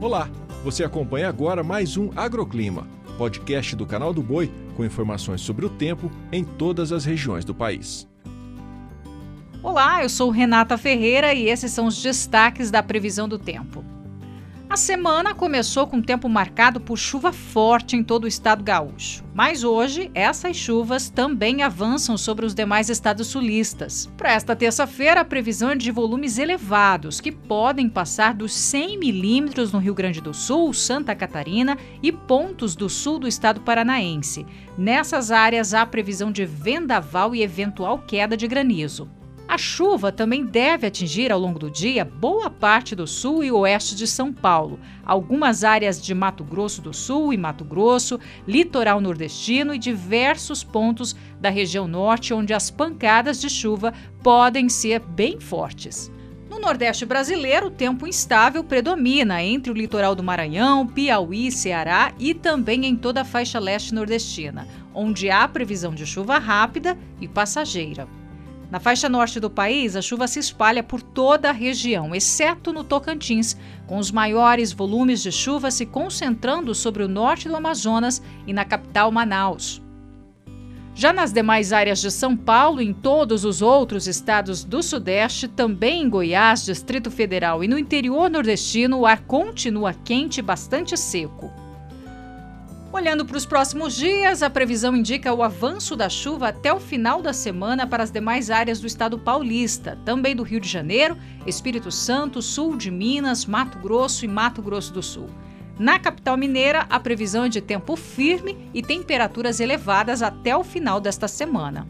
Olá, você acompanha agora mais um Agroclima, podcast do canal do Boi com informações sobre o tempo em todas as regiões do país. Olá, eu sou Renata Ferreira e esses são os destaques da previsão do tempo. A semana começou com tempo marcado por chuva forte em todo o estado gaúcho. Mas hoje, essas chuvas também avançam sobre os demais estados sulistas. Para esta terça-feira, a previsão é de volumes elevados, que podem passar dos 100 milímetros no Rio Grande do Sul, Santa Catarina e pontos do sul do estado paranaense. Nessas áreas, há previsão de vendaval e eventual queda de granizo. A chuva também deve atingir ao longo do dia boa parte do sul e oeste de São Paulo, algumas áreas de Mato Grosso do Sul e Mato Grosso, litoral nordestino e diversos pontos da região norte, onde as pancadas de chuva podem ser bem fortes. No Nordeste brasileiro, o tempo instável predomina entre o litoral do Maranhão, Piauí, Ceará e também em toda a faixa leste nordestina, onde há previsão de chuva rápida e passageira. Na faixa norte do país, a chuva se espalha por toda a região, exceto no Tocantins, com os maiores volumes de chuva se concentrando sobre o norte do Amazonas e na capital Manaus. Já nas demais áreas de São Paulo e em todos os outros estados do Sudeste, também em Goiás, Distrito Federal e no interior nordestino, o ar continua quente e bastante seco. Olhando para os próximos dias, a previsão indica o avanço da chuva até o final da semana para as demais áreas do estado paulista, também do Rio de Janeiro, Espírito Santo, sul de Minas, Mato Grosso e Mato Grosso do Sul. Na capital mineira, a previsão é de tempo firme e temperaturas elevadas até o final desta semana.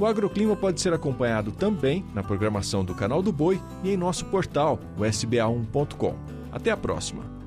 O agroclima pode ser acompanhado também na programação do Canal do Boi e em nosso portal, o sba1.com. Até a próxima!